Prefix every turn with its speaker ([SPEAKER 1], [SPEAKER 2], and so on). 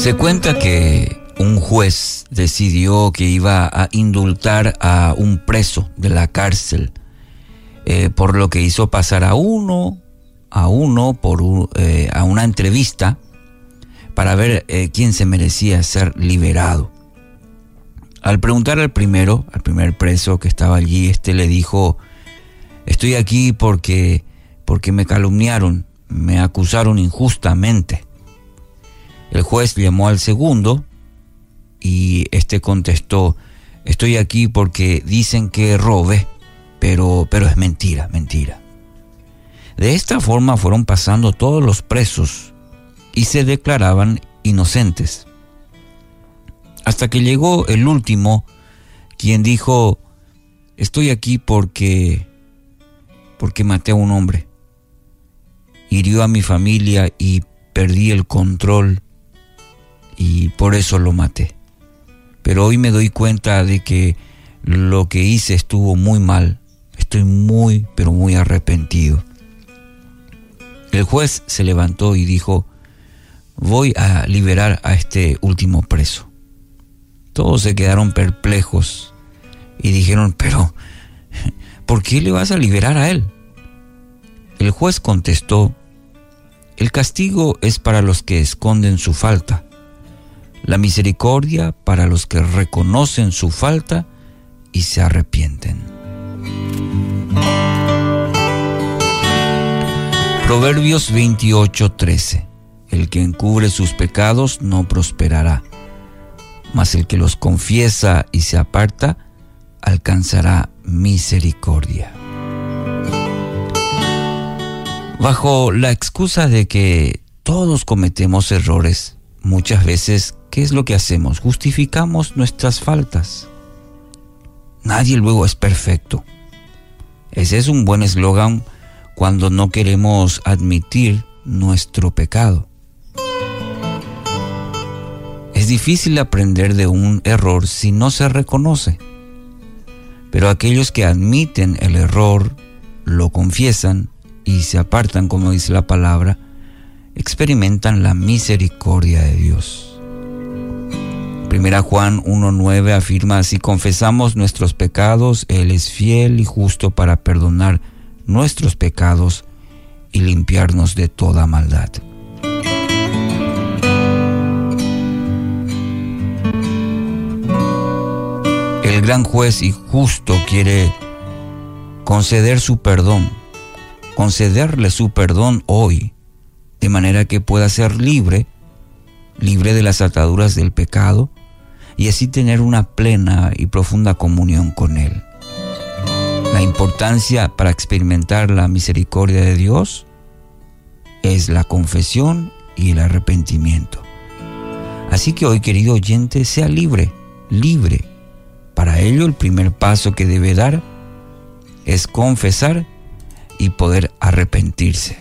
[SPEAKER 1] Se cuenta que un juez decidió que iba a indultar a un preso de la cárcel eh, por lo que hizo pasar a uno a uno por eh, a una entrevista para ver eh, quién se merecía ser liberado. Al preguntar al primero, al primer preso que estaba allí, este le dijo, estoy aquí porque, porque me calumniaron, me acusaron injustamente. El juez llamó al segundo y este contestó, estoy aquí porque dicen que robe, pero, pero es mentira, mentira. De esta forma fueron pasando todos los presos y se declaraban inocentes. Hasta que llegó el último, quien dijo, estoy aquí porque, porque maté a un hombre, hirió a mi familia y perdí el control y por eso lo maté. Pero hoy me doy cuenta de que lo que hice estuvo muy mal. Estoy muy, pero muy arrepentido. El juez se levantó y dijo, voy a liberar a este último preso. Todos se quedaron perplejos y dijeron, pero, ¿por qué le vas a liberar a él? El juez contestó, el castigo es para los que esconden su falta la misericordia para los que reconocen su falta y se arrepienten. Proverbios 28:13 El que encubre sus pecados no prosperará, mas el que los confiesa y se aparta alcanzará misericordia. Bajo la excusa de que todos cometemos errores, muchas veces ¿qué es lo que hacemos? Justificamos nuestras faltas. Nadie luego es perfecto. Ese es un buen eslogan cuando no queremos admitir nuestro pecado. Es difícil aprender de un error si no se reconoce. Pero aquellos que admiten el error, lo confiesan y se apartan, como dice la palabra, experimentan la misericordia de Dios. Primera Juan 1.9 afirma, si confesamos nuestros pecados, Él es fiel y justo para perdonar nuestros pecados y limpiarnos de toda maldad. El gran juez y justo quiere conceder su perdón, concederle su perdón hoy, de manera que pueda ser libre, libre de las ataduras del pecado, y así tener una plena y profunda comunión con Él. La importancia para experimentar la misericordia de Dios es la confesión y el arrepentimiento. Así que hoy, querido oyente, sea libre, libre. Para ello, el primer paso que debe dar es confesar y poder arrepentirse.